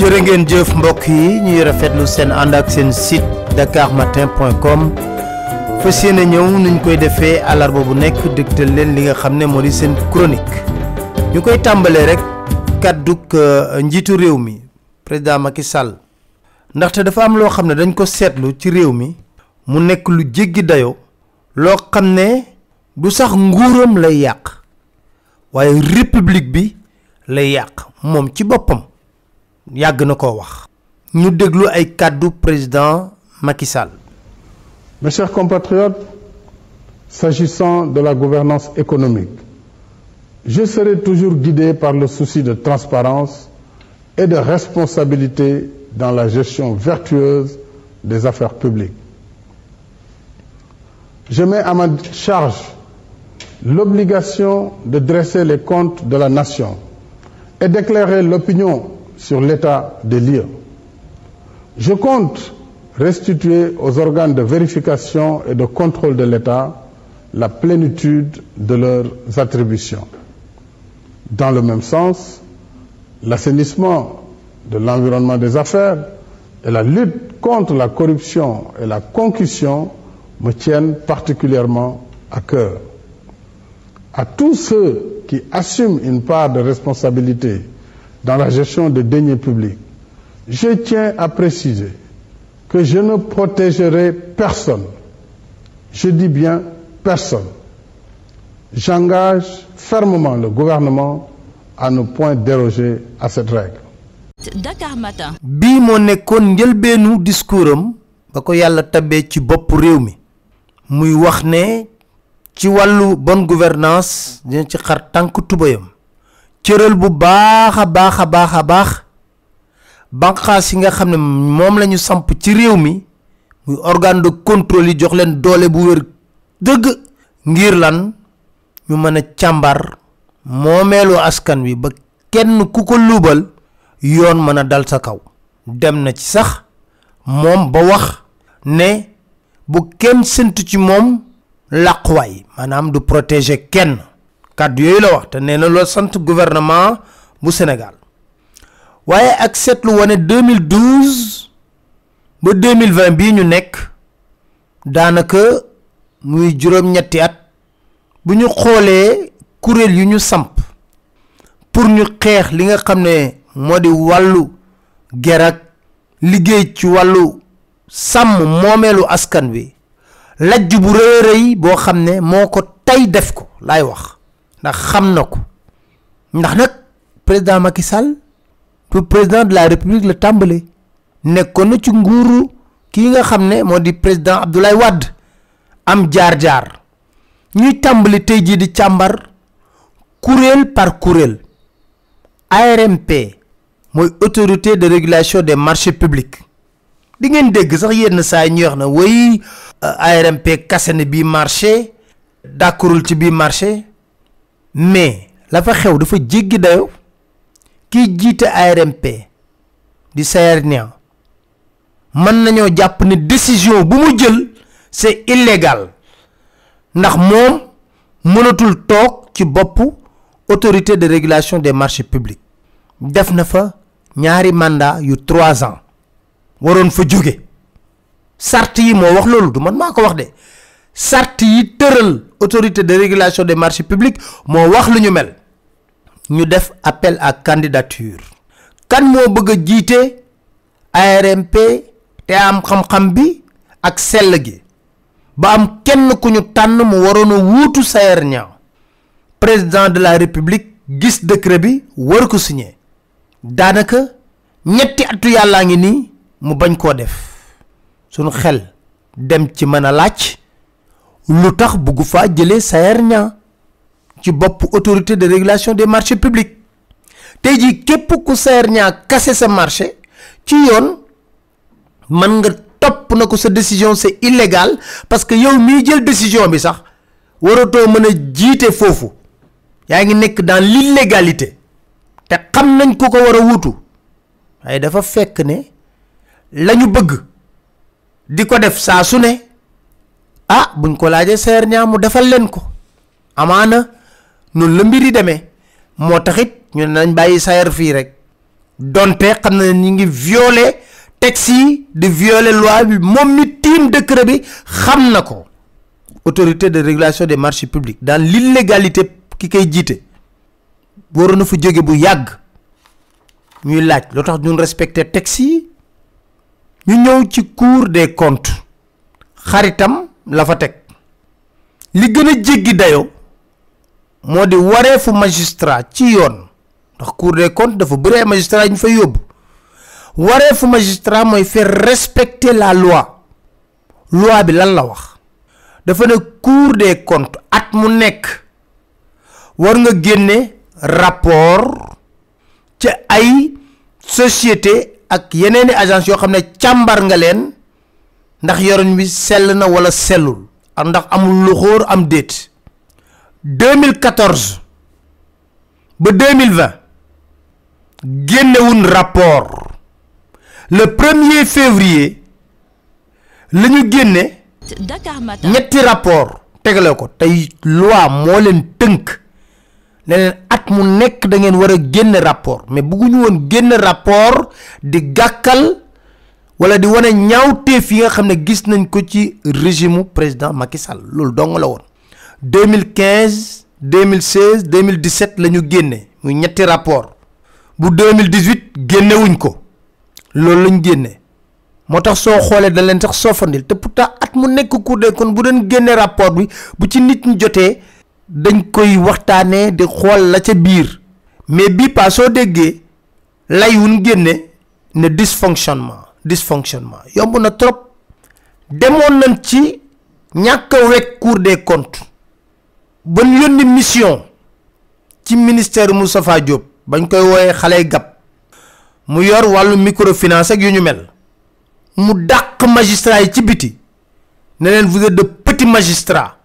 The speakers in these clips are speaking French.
Jërë ngeen jëf mbokk yi. Ñuy rafetlu seen ànd ak seen site dakarmatin.com fas yéene ñëw nuñ koy defee alarba bu nekk dégtal leen li nga xam ne moo di seen chronique. Ñu koy tàmbalee rek kàdduk njiitu réew mi président Macky Sall. Ndaxte dafa am loo xam ne dañ ko seetlu ci réew mi. Mu nekk lu jéggi dayo loo xam ne du sax nguuram lay yàq waaye république bi lay yàq moom ci boppam yàgg na koo président Macky Sall Mes chers compatriotes, s'agissant de la gouvernance économique, je serai toujours guidé par le souci de transparence et de responsabilité dans la gestion vertueuse des affaires publiques. Je mets à ma charge l'obligation de dresser les comptes de la nation et d'éclairer l'opinion sur l'état des lieux. Je compte restituer aux organes de vérification et de contrôle de l'État la plénitude de leurs attributions. Dans le même sens, l'assainissement de l'environnement des affaires et la lutte contre la corruption et la concussion me tiennent particulièrement à cœur. À tous ceux qui assument une part de responsabilité dans la gestion des deniers publics, je tiens à préciser que je ne protégerai personne. Je dis bien personne. J'engage fermement le gouvernement à ne point déroger à cette règle. Dakar Matin. bii moo nekkoon njëlbeenu discours am ba ko yàlla tabee ci bopp réew mi muy wax ne ci wàllu bonne gouvernance dina ci xar tànk tubayam cëral bu baax a baax a baax a baax yi nga xam ne moom la samp ci réew mi muy organe de contrôle yi jox leen doole bu wér dëgg ngir lan ñu mën a càmbar askan wi ba kenn ku ko luubal yoon mën a dal sa kaw. Dem na ci sax moom ba wax ne bu kenn séntu ci moom làquwaay maanaam du protéger kenn kàddu yooyu la wax te nee na loolu sant gouvernement bu Sénégal. Waaye ak seetlu wane 2012 ba 2020 bii ñu nekk daanaka muy juróom-ñetti at bu ñu xoolee kuréel yu ñu samp pour ñu xeex li nga xam ne moo di wàllu ger ak liggéey ci wàllu sàmm moomeelu askan wi lajj bu rëy rëy boo xam ne moo ko tey def ko laay wax ndax xam na ko. ndax nag président Macky Sall pour président de la république la tàmbale. nekkoon na ci nguuru kii nga xam ne moo di président Abdoulaye Wade. am jaar-jaar. ñuy tàmbali tey jii di càmbar kuréel par kuréel. ARMP mooy autorité de régulation des marchés publics. di ngeen dégg sax yenn saa na ARMP kase na bii marché d'accordul ci marché mais la fa xew dafa jéggi dayo. Kiy jiite ARMP di Sayer Niang mën nañoo jàpp décision bu mu jël c'est illégal. Ndax moom mënatul toog ci autorité de régulation des marchés publics. Def na fa ñaari mandat yu trois ans. Waroon fa jóge. Sart yi moo wax loolu du man maa wax sart yi autorité de régulation des marchés publics moo wax lu ñu mel. ñu def appel à candidature. kan moo bëgg a jiite ARMP te am xam-xam bi ak sell gi. ba am kenn ku ñu tànn mu Sayer Niang. président de la république gis décret bi war ko signé daanaka ñetti atu yàllaa ngi nii mu bañ koo def. sunu xel dem ci mën a laaj lu tax bugg faa jëlee Sayer Niang ci autorité de régulation des marchés publics. Tey jii képp ku kase sa marché ci yoon mën nga topp na ko sa décision c'est illégal parce que yow miy jël décision bi sax waratoo mën a jiite foofu. Yaa ngi nekk dans l'illégalité. Te xam nañ ku ko war a wuutu. Waaye dafa fekk ne la ñu bëgg di ko def saa su ne ah buñ ko laajee seer Niang mu defal leen ko. Amaana noonu la mbir yi demee. Moo taxit ñu ne nañ bàyyi Sayer fii rek. Donte xam na ñi ngi violer texte yi di violer loi bi moom mi tiim décret bi xam na ko. Autorité de régulation des marchés publics dans l'illégalité ki koy jiite waroon na fa jóge bu yàgg. Ñuy laaj loo tax ñun respecter texte yi? Ñu ñëw ci cour des comptes. Xaritam la fa teg. Li gën a jéggi dayoo moo di wareefu magistrat ci yoon. Ndax cour des comptes dafa bëri ay magistrat ñu fay yóbbu. Wareefu magistrat mooy faire respecter la loi. Loi bi lan la wax? Dafa ne cour des comptes at mu nekk war nga génne rapport ci ay société ak yeneeni agence yoo xam ne càmbar nga leen ndax yorin bi sell na wala sellul ndax amul lu xóor am déet. 2014 ba 2020 génnewun rapport. le 1er février la ñu génne ñetti rapport tegale ko. tey loi moo leen tënk ne leen at mu nekk da ngeen war a génne rapport. mais bëgguñu woon génne rapport di gàkkal wala di wane ñaawteef yi nga xam ne gis nañ ko ci régime président Macky Sall. Loolu dong la woon. 2015 2016 2017 la ñu génne muy ñetti rapport. Bu 2018 génnewuñ ko. Loolu lañ génne. Moo tax soo xoolee leen sax soofandil te pourtant at mu nekk Cour des bu doon génne rapport bi bu ci nit ñi jotee dañ koy waxtaanee di xool la ca biir. Mais bii pas soo déggee lay génne ne dysfonctionnement dysfonctionnement. Yomb na trop. Demoon nañ ci ñàkk a wekk Cour des comptes. Ba mission ci ministère Moustapha Diop bañ koy wooyee xale gab mu yor wàllu microfinance ak yu ñu magistrat yi ci biti. Ne leen vous êtes de petits magistrats.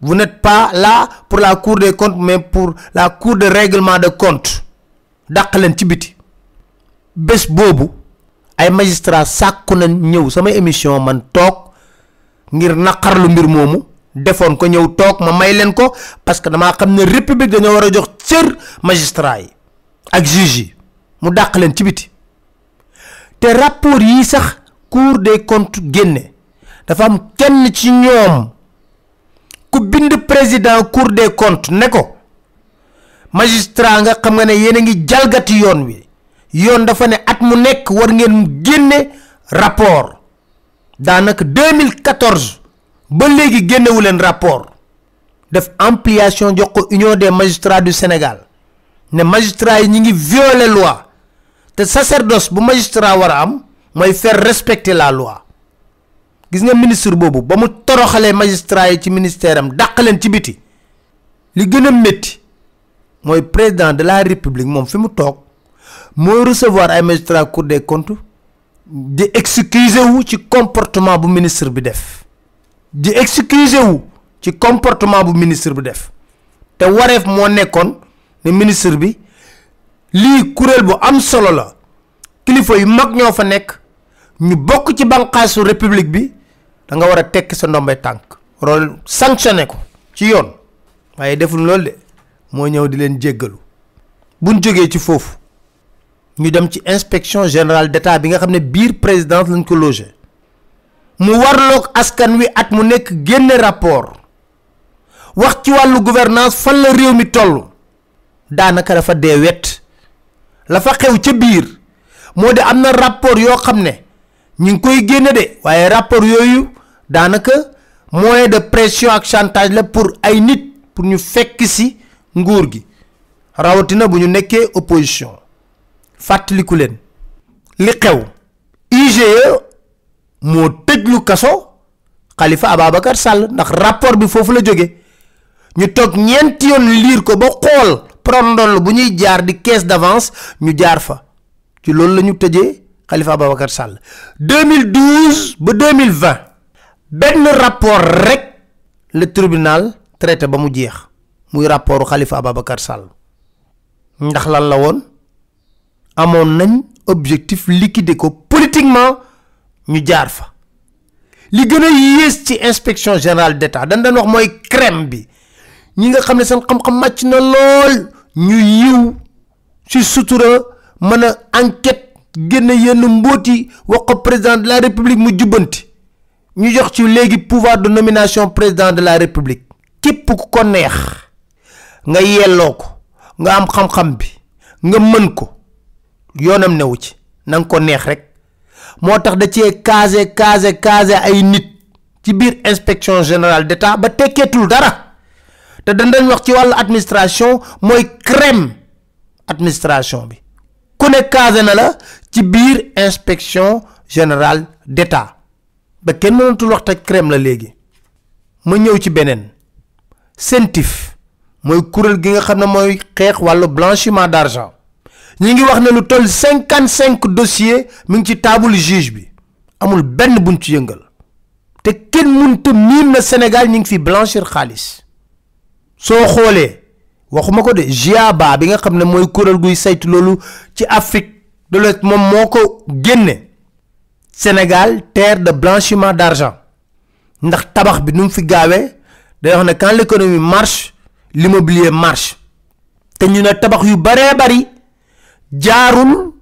Vous n'êtes pas là pour la cour des comptes mais pour la cour de règlement de compte dàq leen ci biti ay magistra sàkku na ñëw sama émission man toog ngir naqarlu mbir moomu defoon ko ñëw toog ma may leen ko parce que damaa xam ne république dañoo war a jox cër magistrat yi ak juge yi mu dàq leen ci biti. te rapport yi sax cour des comptes génne dafa am kenn ci ñoom ku bind président cour des comptes ne ko magistrat nga xam nga ne yéen a ngi jalgati yoon wi. Yoon dafa ne at mu nekk war ngeen génne rapport. Daanaka 2014 ba léegi génnewu leen rapport. Def ampliation jox ko union des magistrats du Sénégal. Ne magistrats yi ñi ngi violer loi. Te sacerdoce bu magistrat war a am mooy faire respecter la loi. Gis nga ministre boobu ba mu toroxalee magistrat yi ci ministère am dàq leen ci biti. Li gën a métti mooy président de la république moom fi mu toog mooy recevoir ay magistrat cour des comptes di excuser wu ci comportement bu ministre bi def. di excuser wu ci comportement bu ministre bi def. te wareef moo nekkoon ne ministre bi lii kuréel bu am solo la. kilifa yu mag ñoo fa nekk. ñu bokk ci banqaasu république bi. da nga war a tekki sa ndombay tànk. waroo sanctionné ko ci yoon. waaye deful loolu de. di leen jéggalu. buñ ci foofu ñu dem ci inspection générale d'état bi nga xam ne biir présidence lañ mu warloog askan wi at mu nekk génne rapport. wax ci wàllu gouvernance fan la réew mi toll. daanaka dafa dee wet. la fa xew ca biir. moo di am na rapport yoo xam ne ñu ngi koy génne de waaye rapport yooyu daanaka moyen de pression ak chantage la pour ay nit pour ñu fekk si nguur gi. rawatina bu ñu nekkee opposition. Fàttaliku leen. Li xew IGE moo tëjlu kaso Khalifa Ababacar Sall ndax rapport bi foofu la jóge. Ñu toog ñeenti yoon liir ko ba xool prondol bu ñuy jaar di caisse d'avance ñu jaar fa. Ci loolu la ñu tëjee Khalifa Ababacar Sall. 2012 ba 2020 benn rapport rek le tribunal traité ba mu jeex muy rapportu Khalifa Ababacar Sall. Ndax lan la woon? Amoon nañ objectif liquider ko politiquement ñu jaar fa. Li gën inspection générale d'état dañ daan wax mooy crème bi. Ñi nga xam ne seen xam-xam màcc na lool ñu enquête génn yenn mbóoti wax président de la république mu jubbanti. Ñu jox ci léegi pouvoir de nomination président de la république. Képp ku ko neex nga yelloo ko nga am xam-xam bi nga mën yoonam newu ci. Na ko neex rek. Moo tax da cee casé casé casé ay nit ci biir inspection générale d'état ba tekkeetul dara. Te dañ dañ wax ci wàllu administration mooy crème administration bi. Ku ne casé na la ci biir inspection générale d'état. Ba kenn mënatul wax te crème la léegi. Ma ñëw ci beneen. Mooy kuréel gi nga xam ne mooy xeex wàllu blanchiment d'argent ñi ngi wax ne lu toll cinquante cinq dossiers mi ngi ci juge bi. Amul benn buñ ci yëngal. Te kenn mënta miin na Sénégal ñi ngi fi blanchir xaalis. Soo xoolee waxuma ko de GIABA bi nga xam ne mooy kuréel guy saytu loolu ci Afrique de l'Ouest moom moo Sénégal terre de blanchiment d'argent. Ndax tabax bi nu mu fi gaawee ne quand l'économie marche l'immobilier marche. Te ñu ne tabax yu baree bari jaarul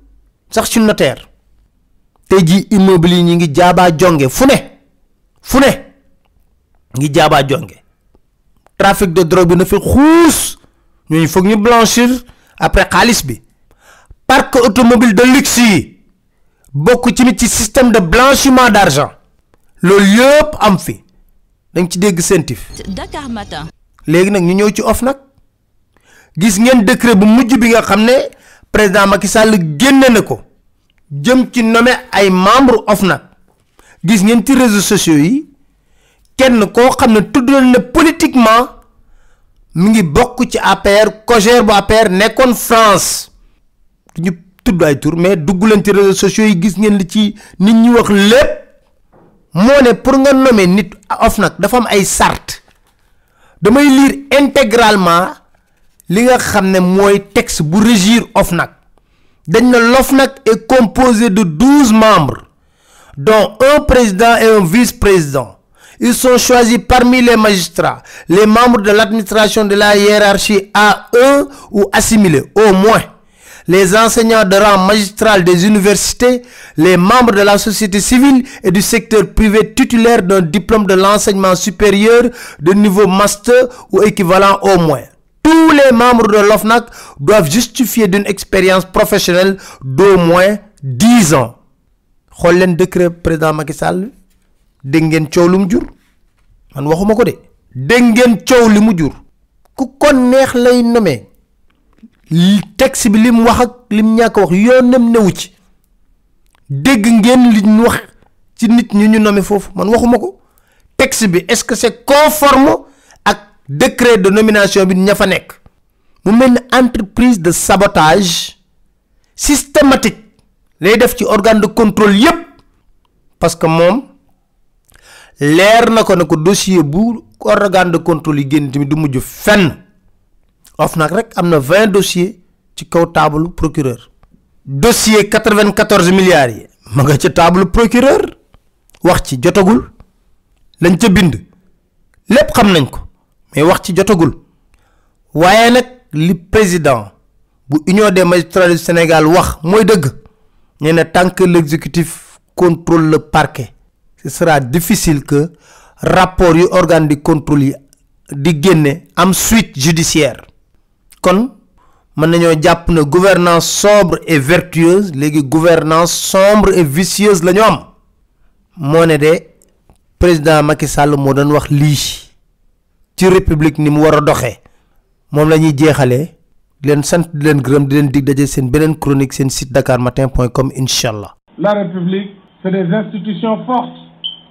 sax ci notaire. Tey jii immobilier ñi ngi jaabaa jonge fu ne fu ne ngi jaabaa jonge. Trafic de drogue bi na fi xuus ñooñu foog ñu blanchir après xaalis bi. Parc automobile de luxe yi bokk ci nit ci système de blanchiment d'argent. Loolu yëpp am fi. Dañ ci dégg CENTIF Dakar Matin. léegi nag ñu ñëw ci OFNAC gis ngeen décret bu mujj bi nga xam ne président Macky Sall na ko jëm ci nommé ay membre OFNAC. Gis ngeen ci réseaux sociaux yi kenn koo xam ne na politiquement mu ngi bokk ci APR cogère bu APR France. Ñu tudd ay tur mais dugg leen ci réseaux sociaux yi gis ngeen li ci nit ñi wax lépp. Pour nga nit dafa am intégralement li nga texte bu régir OFNAC. l'OFNAC est composé de douze membres dont un président et un vice-président. Ils sont choisis parmi les magistrats les membres de l'administration de la hiérarchie A1 ou assimilés au moins. Les enseignants de rang magistral des universités, les membres de la société civile et du secteur privé titulaires d'un diplôme de l'enseignement supérieur de niveau master ou équivalent au moins. Tous les membres de l'OFNAC doivent justifier d'une expérience professionnelle d'au moins 10 ans. xool décret président Macky Sall. Dégg ngeen coow lu mu man waxuma ko de. Dégg ngeen coow li mu ku ko neex lay texte bi lim wax ak lim ñàkk wax yoonam newu ci. Ngeen li wax ci nit ñu man waxuma ko. Texte bi est-ce que c'est conforme décret de nomination bi ña fa mu entreprise de sabotage systématique lay def ci organe de contrôle yépp. parce que moom leer na ko ne ko dossier bu organe de contrôle yi génn tamit du mujj fenn. OFNAC rek am na vingt dossiers ci kaw procureur. dossier quatre-vingt-quatorze milliards yi ma nga ca procureur. wax ci jotagul. lañ ca bind. lépp xam nañ ko mais wax ci jotagul. Waaye nag li président bu union des magistrats du Sénégal wax mooy dëgg. Nee tant que l'exécutif contrôle le parquet ce sera difficile que rapport yu organe de contrôle yi di génne am suite judiciaire. Kon mën nañoo jàpp ne gouvernance sobre et vertueuse léegi gouvernance sombre et vicieuse la ñu am. Président Macky Sall moo doon wax lii république la chronique. La République, c'est des institutions fortes.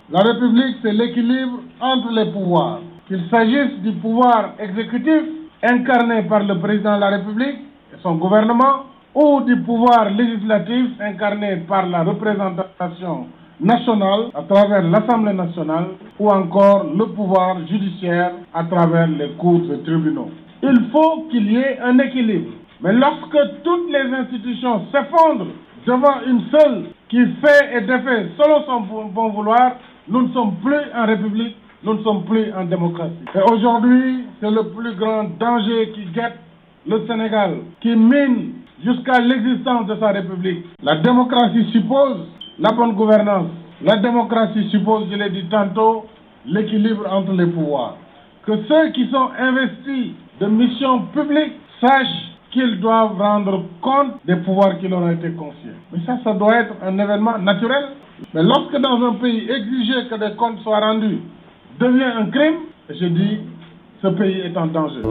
La République, c'est l'équilibre entre les pouvoirs. Qu'il s'agisse du pouvoir exécutif incarné par le président de la République et son gouvernement, ou du pouvoir législatif incarné par la représentation nationale à travers l'Assemblée nationale, ou encore le pouvoir judiciaire à travers les cours et tribunaux. Il faut qu'il y ait un équilibre. Mais lorsque toutes les institutions s'effondrent devant une seule qui fait et défait selon son bon vouloir, nous ne sommes plus en République, nous ne sommes plus en démocratie. Et aujourd'hui, c'est le plus grand danger qui guette le Sénégal, qui mine jusqu'à l'existence de sa République. La démocratie suppose la bonne gouvernance. La démocratie suppose, je l'ai dit tantôt, l'équilibre entre les pouvoirs. Que ceux qui sont investis de missions publiques sachent qu'ils doivent rendre compte des pouvoirs qui leur ont été confiés. Mais ça, ça doit être un événement naturel. Mais lorsque dans un pays exiger que des comptes soient rendus devient un crime, je dis, ce pays est en danger.